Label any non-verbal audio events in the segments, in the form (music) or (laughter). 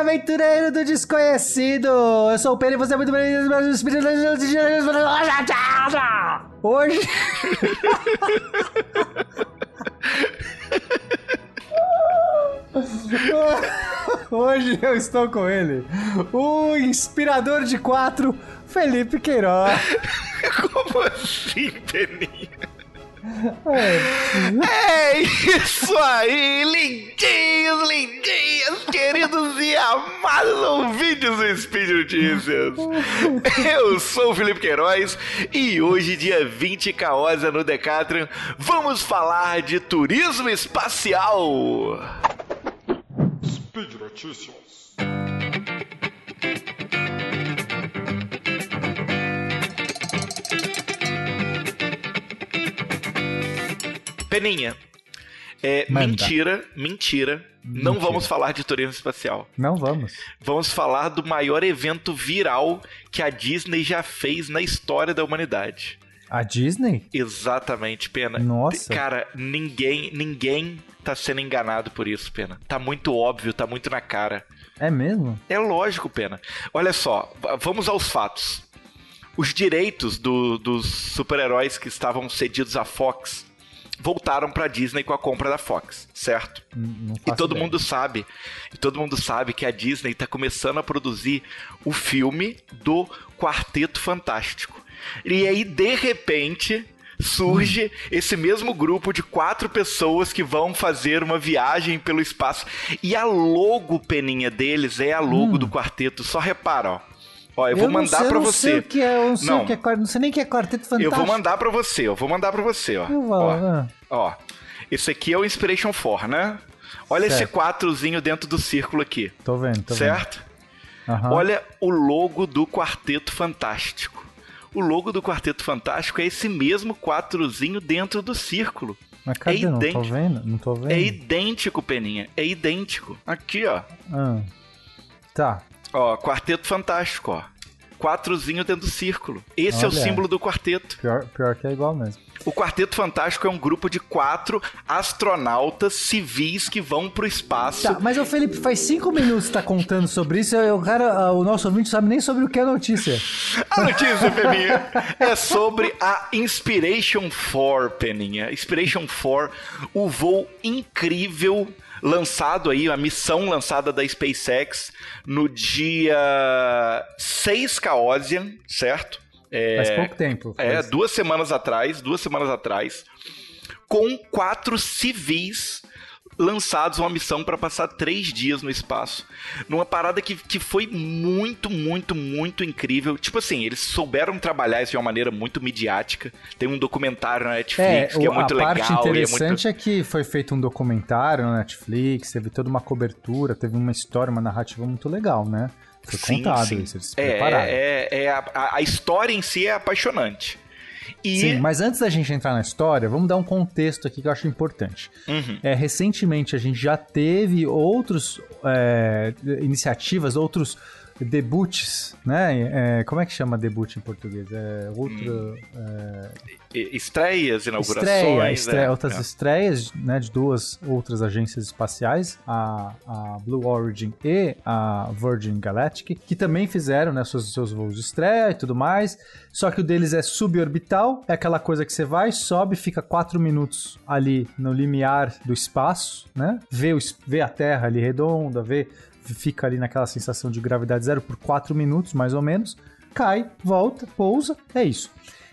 aventureiro do desconhecido! Eu sou o Pedro e você é muito bem. Hoje. (laughs) Hoje eu estou com ele, o inspirador de quatro, Felipe Queiroz. (laughs) Como assim, Peninha? É. é isso aí, lindinhos, lindinhas, queridos e amados ouvintes do Speed Notícias. (laughs) Eu sou o Felipe Queiroz e hoje, dia 20 Caosa no Decathlon, vamos falar de turismo espacial. Speed Notícias. Peninha, é, mentira, mentira. Não vamos falar de turismo espacial. Não vamos. Vamos falar do maior evento viral que a Disney já fez na história da humanidade. A Disney? Exatamente, Pena. Nossa. Cara, ninguém, ninguém tá sendo enganado por isso, Pena. Tá muito óbvio, tá muito na cara. É mesmo? É lógico, Pena. Olha só, vamos aos fatos. Os direitos do, dos super-heróis que estavam cedidos à Fox voltaram para Disney com a compra da Fox, certo? e todo ideia. mundo sabe, e todo mundo sabe que a Disney está começando a produzir o filme do Quarteto Fantástico. E aí de repente surge hum. esse mesmo grupo de quatro pessoas que vão fazer uma viagem pelo espaço. E a logo peninha deles é a logo hum. do quarteto. Só repara, ó. Ó, eu, eu vou mandar para você. Sei o que é, eu não sei não. o que é, não sei nem o que é quarteto fantástico. Eu vou mandar para você, eu vou mandar para você, ó. Vou, ó, ah. ó. Esse aqui é o Inspiration 4, né? Olha certo. esse quatrozinho dentro do círculo aqui. Tô vendo, tô certo? vendo. Uhum. Olha o logo do Quarteto Fantástico. O logo do Quarteto Fantástico é esse mesmo quatrozinho dentro do círculo. Mas cadê? É idêntico. Não tô vendo, não tô vendo. É idêntico, Peninha. É idêntico. Aqui, ó. Ah. Tá. Ó, Quarteto Fantástico, ó. Quatrozinho dentro do círculo. Esse Olha, é o símbolo do quarteto. Pior, pior que é igual mesmo. O Quarteto Fantástico é um grupo de quatro astronautas civis que vão pro espaço. Tá, mas o Felipe, faz cinco minutos que tá contando sobre isso e o cara, o nosso ouvinte sabe nem sobre o que é a notícia. (laughs) A notícia, Peninha, é sobre a Inspiration 4, Peninha. Inspiration 4, o voo incrível lançado aí, a missão lançada da SpaceX no dia 6 Caosian, certo? É, faz pouco tempo. É, faz... É, duas semanas atrás, duas semanas atrás, com quatro civis lançados uma missão para passar três dias no espaço. Numa parada que, que foi muito, muito, muito incrível. Tipo assim, eles souberam trabalhar isso de uma maneira muito midiática. Tem um documentário na Netflix é, que é muito legal. A parte interessante é, muito... é, que foi feito um documentário na Netflix, teve toda uma cobertura, teve uma história, uma narrativa muito legal, né? Foi sim, contado sim. isso, eles é, é, é a, a história em si é apaixonante. E... Sim, mas antes da gente entrar na história, vamos dar um contexto aqui que eu acho importante. Uhum. É, recentemente a gente já teve outros é, iniciativas, outros debuts, né? É, como é que chama debut em português? É outro. Hum. É... Estreias, inaugurações. Estreia, estreia é, outras é. estreias, né? De duas outras agências espaciais, a, a, Blue Origin e a Virgin Galactic, que também fizeram né, seus, seus voos de estreia e tudo mais. Só que o deles é suborbital, é aquela coisa que você vai, sobe, fica quatro minutos ali no limiar do espaço, né? Vê, o, vê a Terra ali redonda, vê fica ali naquela sensação de gravidade zero por 4 minutos, mais ou menos, cai, volta, pousa, é isso.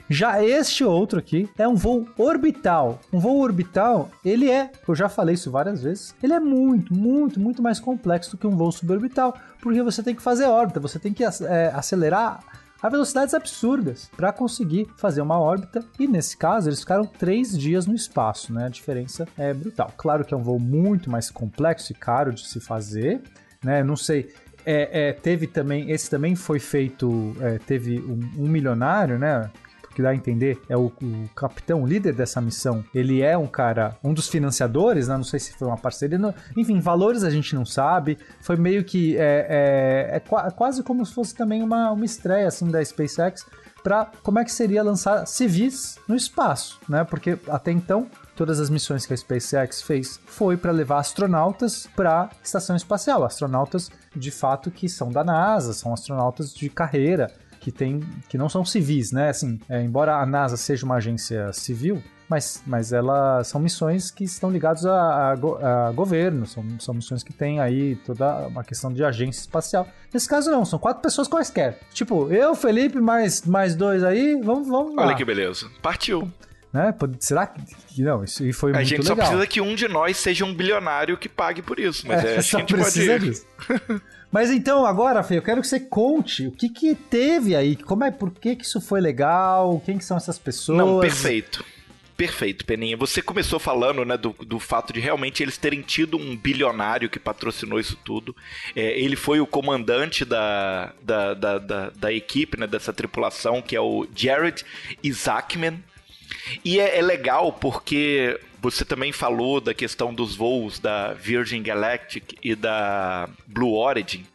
Já este outro aqui é um voo orbital. Um voo orbital, ele é, eu já falei isso várias vezes, ele é muito, muito, muito mais complexo do que um voo suborbital, porque você tem que fazer órbita, você tem que é, acelerar a velocidades absurdas para conseguir fazer uma órbita. E nesse caso, eles ficaram três dias no espaço, né? A diferença é brutal. Claro que é um voo muito mais complexo e caro de se fazer, né? Não sei. É, é, teve também, esse também foi feito, é, teve um, um, milionário, né? Que dá a entender, é o, o, capitão, o líder dessa missão. Ele é um cara, um dos financiadores, né? Não sei se foi uma parceria. Não, enfim, valores a gente não sabe. Foi meio que. É, é, é quase como se fosse também uma, uma estreia assim da SpaceX para como é que seria lançar civis no espaço, né? Porque até então todas as missões que a SpaceX fez foi para levar astronautas para a estação espacial, astronautas de fato que são da NASA, são astronautas de carreira, que tem que não são civis, né? Assim, é, embora a NASA seja uma agência civil, mas, mas elas são missões que estão ligadas a, a, a, governo, são, são missões que tem aí toda uma questão de agência espacial. Nesse caso, não, são quatro pessoas quaisquer. Tipo, eu, Felipe, mais, mais dois aí, vamos, vamos lá. Olha que beleza. Partiu. Né? Será que. Não, isso foi a muito legal. A gente só precisa que um de nós seja um bilionário que pague por isso, mas é, é (laughs) a gente precisa pode disso. (laughs) Mas então, agora, Fê, eu quero que você conte o que que teve aí, como é, por que que isso foi legal, quem que são essas pessoas. Não, perfeito. Perfeito, Peninha. Você começou falando né, do, do fato de realmente eles terem tido um bilionário que patrocinou isso tudo. É, ele foi o comandante da, da, da, da, da equipe, né, dessa tripulação, que é o Jared Isaacman. E é, é legal porque você também falou da questão dos voos da Virgin Galactic e da Blue Origin.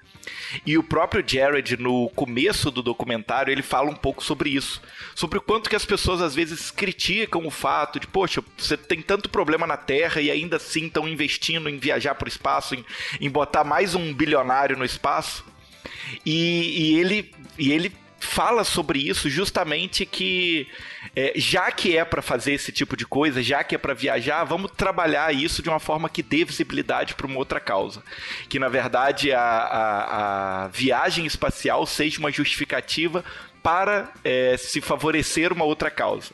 E o próprio Jared, no começo do documentário, ele fala um pouco sobre isso. Sobre o quanto que as pessoas às vezes criticam o fato de, poxa, você tem tanto problema na Terra e ainda assim estão investindo em viajar para o espaço, em, em botar mais um bilionário no espaço. E, e, ele, e ele fala sobre isso justamente que é, já que é para fazer esse tipo de coisa, já que é para viajar, vamos trabalhar isso de uma forma que dê visibilidade para uma outra causa. Que na verdade a, a, a viagem espacial seja uma justificativa para é, se favorecer uma outra causa.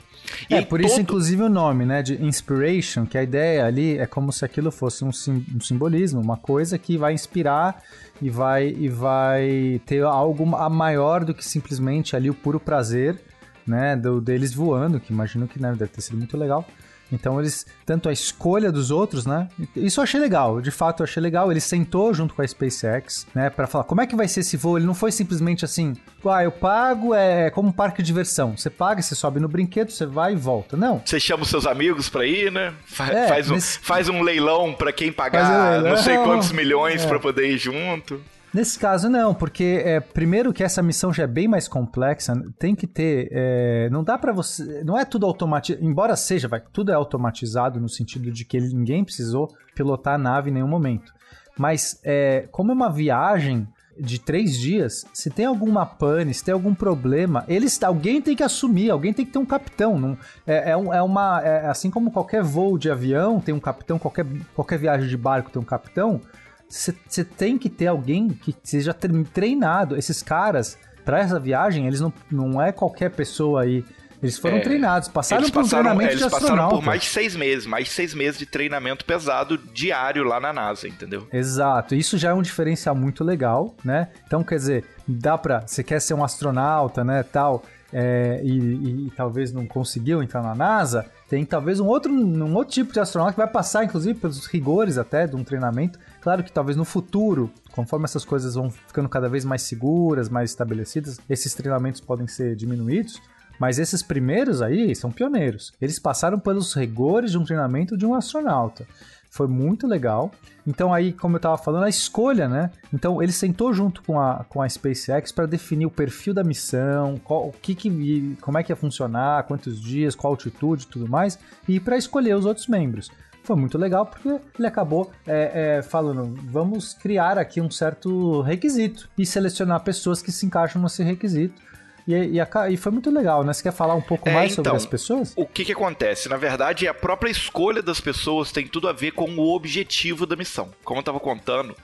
E é, por todo... isso, inclusive, o nome, né, de inspiration, que a ideia ali é como se aquilo fosse um, sim, um simbolismo, uma coisa que vai inspirar e vai, e vai ter algo a maior do que simplesmente ali o puro prazer, né, do, deles voando, que imagino que né, deve ter sido muito legal. Então eles, tanto a escolha dos outros, né? Isso eu achei legal, de fato eu achei legal. Ele sentou junto com a SpaceX, né, para falar como é que vai ser esse voo. Ele não foi simplesmente assim, ah, eu pago, é como um parque de diversão. Você paga, você sobe no brinquedo, você vai e volta. Não. Você chama os seus amigos pra ir, né? Fa é, faz, um, nesse... faz um leilão pra quem pagar um não sei quantos milhões (laughs) é. pra poder ir junto. Nesse caso, não, porque é, primeiro que essa missão já é bem mais complexa, tem que ter. É, não dá para você. Não é tudo automatizado. Embora seja, vai, tudo é automatizado no sentido de que ninguém precisou pilotar a nave em nenhum momento. Mas é, como é uma viagem de três dias, se tem alguma pane, se tem algum problema, eles, alguém tem que assumir, alguém tem que ter um capitão. Não, é, é, é uma. É, assim como qualquer voo de avião tem um capitão, qualquer, qualquer viagem de barco tem um capitão você tem que ter alguém que seja treinado. Esses caras, para essa viagem, eles não, não é qualquer pessoa aí. Eles foram é, treinados, passaram por um treinamento eles de astronauta. passaram por mais de seis meses, mais de seis meses de treinamento pesado diário lá na NASA, entendeu? Exato, isso já é um diferencial muito legal, né? Então, quer dizer, dá pra, você quer ser um astronauta, né, tal, é, e, e, e, talvez não conseguiu entrar na NASA, tem talvez um outro, um outro tipo de astronauta que vai passar, inclusive, pelos rigores até de um treinamento, Claro que talvez no futuro, conforme essas coisas vão ficando cada vez mais seguras, mais estabelecidas, esses treinamentos podem ser diminuídos. Mas esses primeiros aí são pioneiros. Eles passaram pelos rigores de um treinamento de um astronauta. Foi muito legal. Então aí, como eu estava falando, a escolha, né? Então ele sentou junto com a, com a SpaceX para definir o perfil da missão, qual, o que, que como é que ia funcionar, quantos dias, qual altitude, tudo mais, e para escolher os outros membros foi muito legal porque ele acabou é, é, falando: vamos criar aqui um certo requisito e selecionar pessoas que se encaixam nesse requisito. E, e, e, foi muito legal, né? Você quer falar um pouco é, mais então, sobre as pessoas? O que, que acontece? Na verdade, a própria escolha das pessoas tem tudo a ver com o objetivo da missão. Como eu estava contando,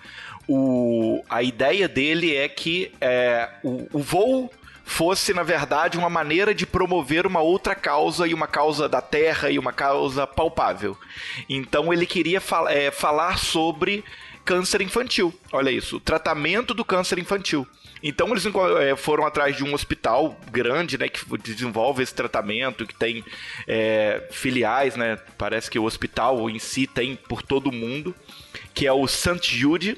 o, a ideia dele é que é, o, o voo fosse, na verdade, uma maneira de promover uma outra causa e uma causa da terra e uma causa palpável. Então ele queria fal é, falar sobre câncer infantil. Olha isso, o tratamento do câncer infantil. Então eles é, foram atrás de um hospital grande, né, que desenvolve esse tratamento, que tem é, filiais, né? Parece que o hospital em si tem por todo o mundo, que é o St. Jude.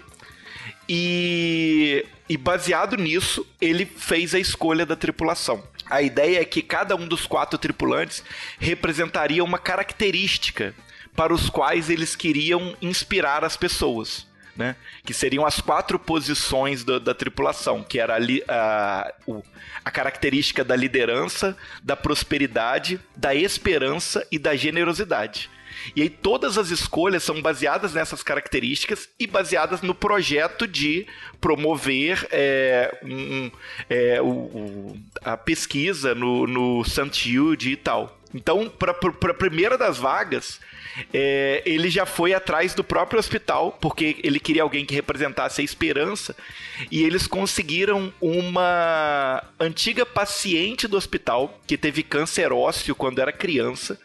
E e baseado nisso, ele fez a escolha da tripulação. A ideia é que cada um dos quatro tripulantes representaria uma característica para os quais eles queriam inspirar as pessoas. Né? Que seriam as quatro posições do, da tripulação, que era a, a, a característica da liderança, da prosperidade, da esperança e da generosidade. E aí todas as escolhas são baseadas nessas características e baseadas no projeto de promover é, um, é, o, o, a pesquisa no, no St. Jude e tal. Então, para a primeira das vagas, é, ele já foi atrás do próprio hospital, porque ele queria alguém que representasse a esperança, e eles conseguiram uma antiga paciente do hospital que teve câncer ósseo quando era criança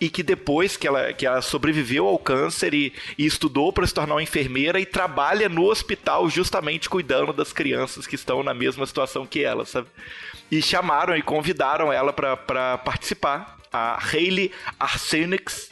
e que depois que ela, que ela sobreviveu ao câncer e, e estudou para se tornar uma enfermeira e trabalha no hospital justamente cuidando das crianças que estão na mesma situação que ela, sabe? E chamaram e convidaram ela para participar, a Hayley Arsenix,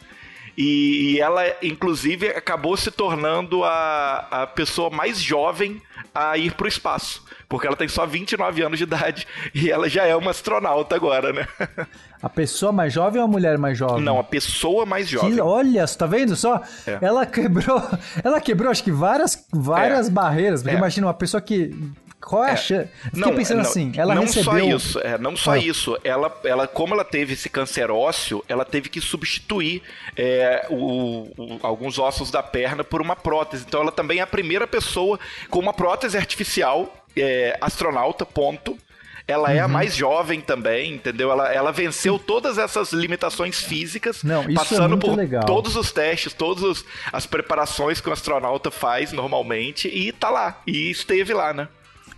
e, e, ela, inclusive, acabou se tornando a, a pessoa mais jovem a ir para o espaço. Porque ela tem só 29 anos de idade e ela já é uma astronauta agora, né? (laughs) A pessoa mais jovem ou a mulher mais jovem? Não, a pessoa mais jovem. Que, olha, você tá vendo só? É. Ela quebrou, (laughs) ela quebrou acho que várias, várias é. barreiras. Porque é. imagina uma pessoa que qual é a é, chance? Fiquei não, pensando não, assim, ela não recebeu... Só isso, é, não só ah. isso, ela, ela, como ela teve esse câncer ósseo, ela teve que substituir é, o, o, alguns ossos da perna por uma prótese. Então ela também é a primeira pessoa com uma prótese artificial, é, astronauta, ponto, ela é a uhum. mais jovem também, entendeu? Ela, ela venceu todas essas limitações físicas, Não, é passando é por legal. todos os testes, todas as preparações que o astronauta faz normalmente e tá lá. E esteve lá, né?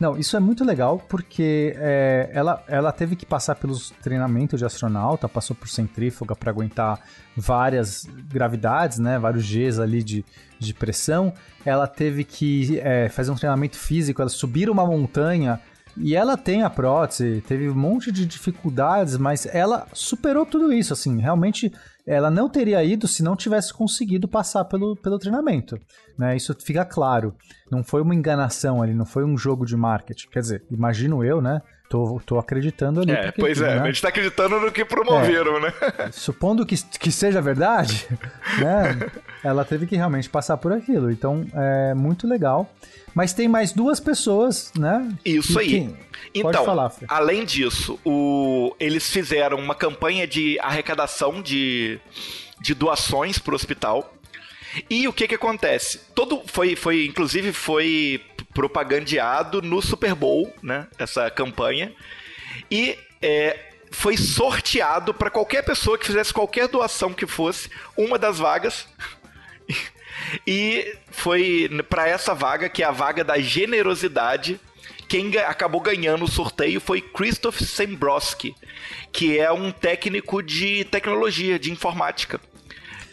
Não, isso é muito legal porque é, ela, ela teve que passar pelos treinamentos de astronauta, passou por centrífuga para aguentar várias gravidades, né? Vários Gs ali de, de pressão. Ela teve que é, fazer um treinamento físico, ela subir uma montanha e ela tem a prótese, teve um monte de dificuldades, mas ela superou tudo isso, assim, realmente ela não teria ido se não tivesse conseguido passar pelo, pelo treinamento, né? Isso fica claro. Não foi uma enganação ali, não foi um jogo de marketing. Quer dizer, imagino eu, né? Tô, tô acreditando ali. É, porque, pois é, né? a gente tá acreditando no que promoveram, é, né? (laughs) Supondo que, que seja verdade, (laughs) né? Ela teve que realmente passar por aquilo. Então, é muito legal. Mas tem mais duas pessoas, né? Isso aí. Quem? Então, falar, além disso, o... eles fizeram uma campanha de arrecadação de, de doações para o hospital. E o que que acontece? Todo foi, foi inclusive foi propagandeado no Super Bowl, né? Essa campanha. E é, foi sorteado para qualquer pessoa que fizesse qualquer doação que fosse uma das vagas. (laughs) e foi para essa vaga, que é a vaga da generosidade, quem acabou ganhando o sorteio foi Christoph Sembrowski, que é um técnico de tecnologia, de informática.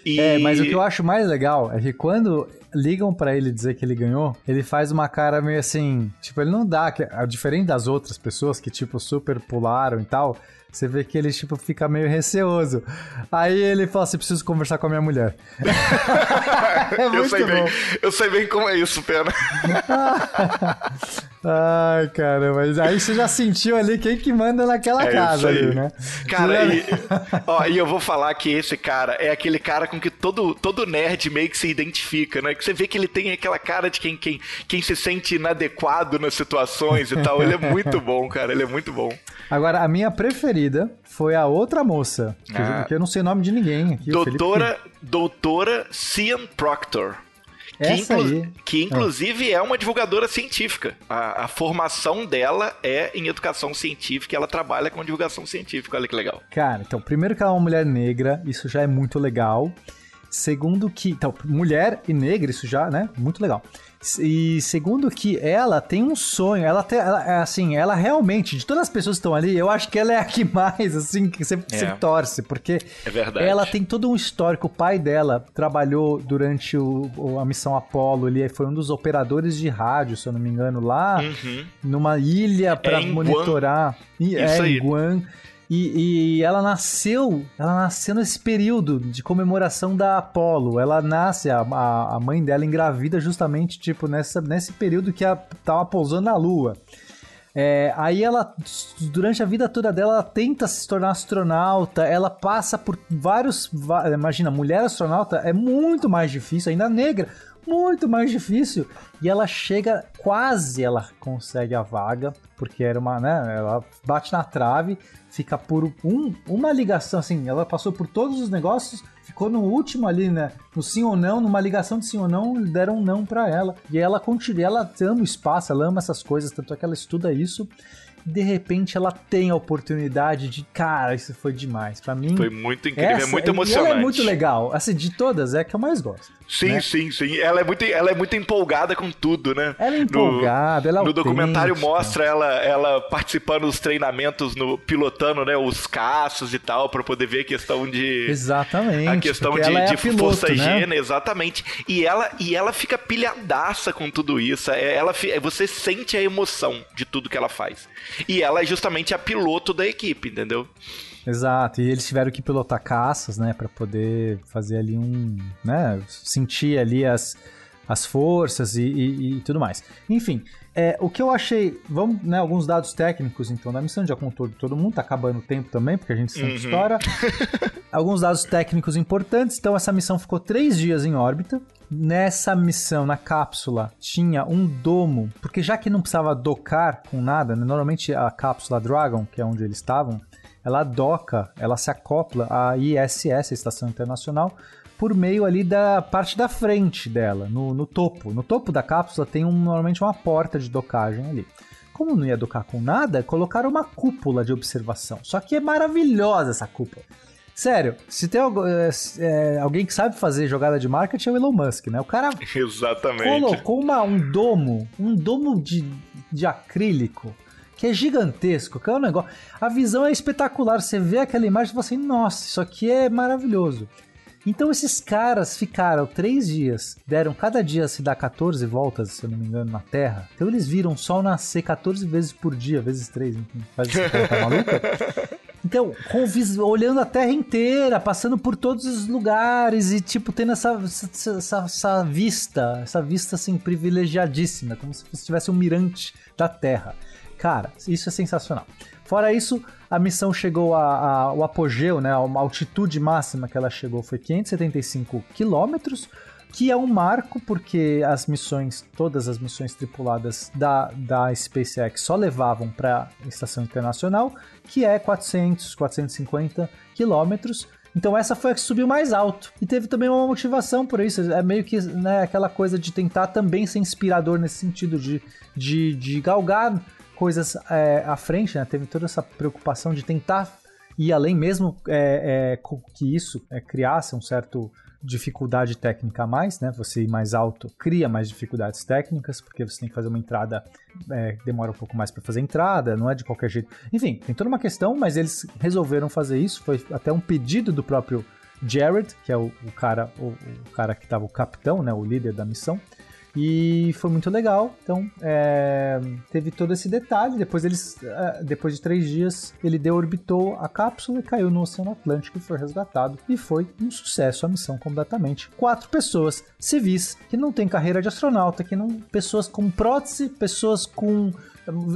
E... É, mas o que eu acho mais legal é que quando ligam para ele dizer que ele ganhou, ele faz uma cara meio assim, tipo, ele não dá, diferente das outras pessoas que tipo super pularam e tal, você vê que ele, tipo, fica meio receoso. Aí ele fala assim: preciso conversar com a minha mulher. (laughs) é eu, sei bem, eu sei bem como é isso, pena. (laughs) Ai, cara, mas aí você já sentiu ali quem que manda naquela é casa ali, né? Cara, e, ó, e eu vou falar que esse cara é aquele cara com que todo, todo nerd meio que se identifica, né? Que você vê que ele tem aquela cara de quem, quem, quem se sente inadequado nas situações e tal. Ele é muito bom, cara, ele é muito bom. Agora, a minha preferida foi a outra moça, que, ah. eu, que eu não sei o nome de ninguém. Aqui, doutora, doutora Cian Proctor. Que, inclu que inclusive é uma divulgadora científica. A, a, formação dela é em educação científica e ela trabalha com divulgação científica. Olha que legal. Cara, então, primeiro que ela é uma mulher negra, isso já é muito legal. Segundo que. Então, mulher e negra, isso já, né? Muito legal. E segundo que ela tem um sonho, ela tem, ela, é assim, ela realmente, de todas as pessoas que estão ali, eu acho que ela é a que mais, assim, que você, é. torce, porque é ela tem todo um histórico. O pai dela trabalhou durante o, a missão Apollo, ele foi um dos operadores de rádio, se eu não me engano, lá uhum. numa ilha para é monitorar. Guam. Isso é, aí. em Guam. E, e, ela nasceu, ela nasceu nesse período de comemoração da Apollo. Ela nasce, a, a mãe dela engravida justamente, tipo, nessa, nesse período que ela tava pousando na Lua. É, aí ela, durante a vida toda dela, ela tenta se tornar astronauta, ela passa por vários. Imagina, mulher astronauta é muito mais difícil, ainda negra muito mais difícil. E ela chega, quase ela consegue a vaga, porque era uma, né? Ela bate na trave, fica por um, uma ligação, assim, ela passou por todos os negócios, ficou no último ali, né? No sim ou não, numa ligação de sim ou não, deram um não para ela. E ela continua, ela ama o espaço, ela ama essas coisas, tanto é que ela estuda isso de repente ela tem a oportunidade de, cara, isso foi demais. para mim. Foi muito incrível, é essa, é muito emocionante. Ela é muito legal. Assim, de todas, é a que eu mais gosto. Sim, né? sim, sim. Ela é, muito, ela é muito empolgada com tudo, né? Ela é empolgada, no, ela é No documentário mostra ela, ela participando dos treinamentos, no, pilotando né, os caços e tal, para poder ver a questão de. Exatamente. A questão de, é de a piloto, força né? higiene, exatamente. E ela, e ela fica pilhadaça com tudo isso. É, ela, você sente a emoção de tudo que ela faz. E ela é justamente a piloto da equipe, entendeu? Exato, e eles tiveram que pilotar caças, né, para poder fazer ali um, né, sentir ali as, as forças e, e, e tudo mais. Enfim, é, o que eu achei, vamos, né, alguns dados técnicos então da missão, já contou de todo mundo, tá acabando o tempo também, porque a gente sempre uhum. estoura. (laughs) alguns dados técnicos importantes, então essa missão ficou três dias em órbita, Nessa missão, na cápsula, tinha um domo, porque já que não precisava docar com nada, né, normalmente a cápsula Dragon, que é onde eles estavam, ela doca, ela se acopla à ISS, a Estação Internacional, por meio ali da parte da frente dela, no, no topo. No topo da cápsula tem um, normalmente uma porta de docagem ali. Como não ia docar com nada, colocaram uma cúpula de observação. Só que é maravilhosa essa cúpula. Sério, se tem é, é, alguém que sabe fazer jogada de marketing é o Elon Musk, né? O cara (laughs) Exatamente. colocou uma, um domo, um domo de, de acrílico que é gigantesco, que é um negócio. A visão é espetacular. Você vê aquela imagem e fala assim: nossa, isso aqui é maravilhoso. Então esses caras ficaram três dias, deram cada dia se dá 14 voltas, se eu não me engano, na Terra. Então eles viram o Sol nascer 14 vezes por dia, vezes três, enfim, faz essa conta maluca. Então, olhando a Terra inteira, passando por todos os lugares e, tipo, tendo essa, essa, essa vista, essa vista, assim, privilegiadíssima, como se tivesse um mirante da Terra. Cara, isso é sensacional. Fora isso, a missão chegou ao apogeu, né? A altitude máxima que ela chegou foi 575 quilômetros, que é um marco porque as missões, todas as missões tripuladas da, da SpaceX só levavam para a estação internacional, que é 400, 450 quilômetros. Então essa foi a que subiu mais alto. E teve também uma motivação por isso. É meio que né, aquela coisa de tentar também ser inspirador nesse sentido, de, de, de galgar coisas é, à frente, né? Teve toda essa preocupação de tentar ir além, mesmo é, é, que isso é, criasse um certo dificuldade técnica a mais, né? Você ir mais alto cria mais dificuldades técnicas, porque você tem que fazer uma entrada, é, demora um pouco mais para fazer a entrada, não é de qualquer jeito. Enfim, tem toda uma questão, mas eles resolveram fazer isso. Foi até um pedido do próprio Jared, que é o, o cara, o, o cara que estava o capitão, né? O líder da missão. E foi muito legal. Então, é, teve todo esse detalhe. Depois eles, é, depois de três dias, ele deorbitou a cápsula e caiu no Oceano Atlântico e foi resgatado. E foi um sucesso a missão completamente. Quatro pessoas civis que não têm carreira de astronauta, que não, pessoas com prótese, pessoas com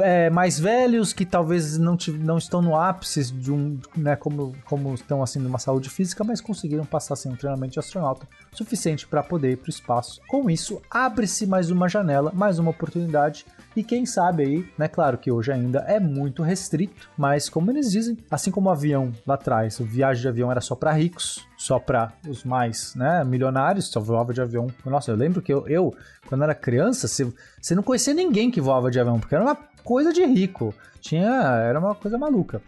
é, mais velhos que talvez não, não estão no ápice de um, né, como, como estão assim numa saúde física, mas conseguiram passar sem um treinamento de astronauta suficiente para poder ir para o espaço. Com isso, abre-se mais uma janela, mais uma oportunidade e quem sabe aí, né? Claro que hoje ainda é muito restrito, mas como eles dizem, assim como o avião lá atrás, o viagem de avião era só para ricos, só para os mais, né, milionários, só voava de avião. Nossa, eu lembro que eu, eu quando era criança, você, você não conhecia ninguém que voava de avião, porque era uma coisa de rico. Tinha, era uma coisa maluca.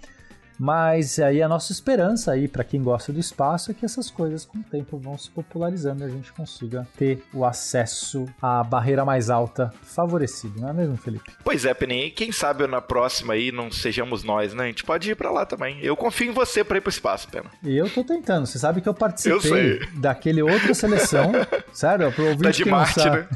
Mas aí a nossa esperança aí para quem gosta do espaço é que essas coisas com o tempo vão se popularizando e a gente consiga ter o acesso à barreira mais alta favorecido, não é mesmo, Felipe? Pois é, Penny, quem sabe na próxima aí não sejamos nós, né? A gente pode ir para lá também. Eu confio em você para ir pro espaço, Pena. E eu tô tentando. Você sabe que eu participei eu daquele outra seleção, (laughs) sério, pro ouvinte da de Marte, né?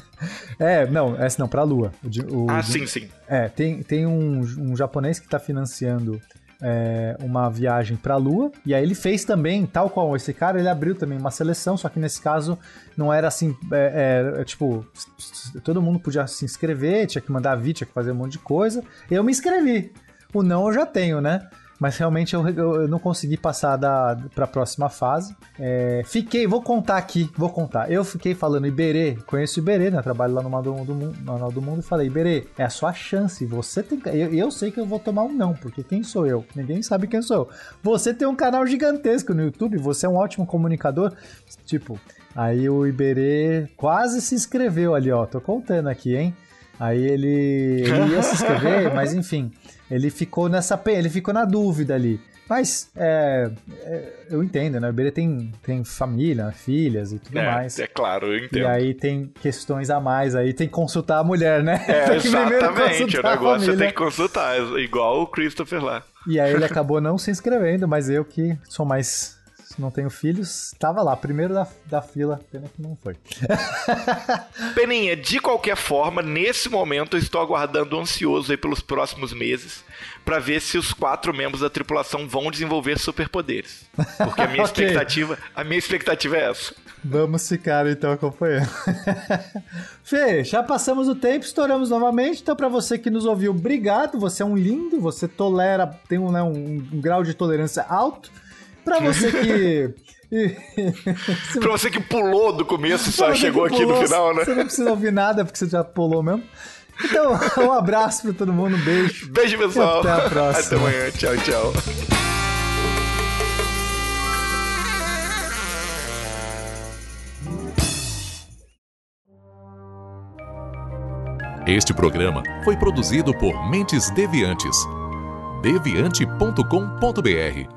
É, não, essa não, pra Lua. O, o, ah, sim, sim. É, tem, tem um, um japonês que tá financiando é, uma viagem para a Lua. E aí ele fez também, tal qual esse cara, ele abriu também uma seleção, só que nesse caso não era assim, é, é, tipo, todo mundo podia se inscrever, tinha que mandar vídeo, tinha que fazer um monte de coisa. Eu me inscrevi. O não eu já tenho, né? Mas realmente eu, eu, não consegui passar da, pra próxima fase. É, fiquei, vou contar aqui, vou contar. Eu fiquei falando Iberê, conheço Iberê, né? Trabalho lá no Manual do, Mundo, Manual do Mundo e falei, Iberê, é a sua chance. Você tem. Eu, eu sei que eu vou tomar um não, porque quem sou eu? Ninguém sabe quem sou eu. Você tem um canal gigantesco no YouTube, você é um ótimo comunicador. Tipo, aí o Iberê quase se inscreveu ali, ó. Tô contando aqui, hein? Aí ele, ele ia se inscrever, (laughs) mas enfim, ele ficou nessa ele ficou na dúvida ali. Mas é, é, eu entendo, né? O Iberê tem, tem família, filhas e tudo é, mais. É claro, eu entendo. E aí tem questões a mais, aí tem que consultar a mulher, né? É, (laughs) exatamente. O negócio é tem que consultar, igual o Christopher lá. E aí ele acabou não se inscrevendo, mas eu que sou mais não tenho filhos, estava lá, primeiro da, da fila, pena que não foi. (laughs) Peninha, de qualquer forma, nesse momento eu estou aguardando ansioso aí pelos próximos meses para ver se os quatro membros da tripulação vão desenvolver superpoderes. Porque a minha (laughs) okay. expectativa, a minha expectativa é essa. Vamos ficar então acompanhando. (laughs) Fê, já passamos o tempo, estouramos novamente. Então, para você que nos ouviu, obrigado. Você é um lindo, você tolera, tem um, né, um, um grau de tolerância alto. Pra você (laughs) que. pra você que pulou do começo e só chegou aqui no final, né? Você não precisa ouvir nada porque você já pulou mesmo. Então, (laughs) um abraço pra todo mundo, um beijo. Beijo, pessoal. Até a (laughs) próxima. Até amanhã. Tchau, tchau. Este programa foi produzido por Mentes Deviantes. deviante.com.br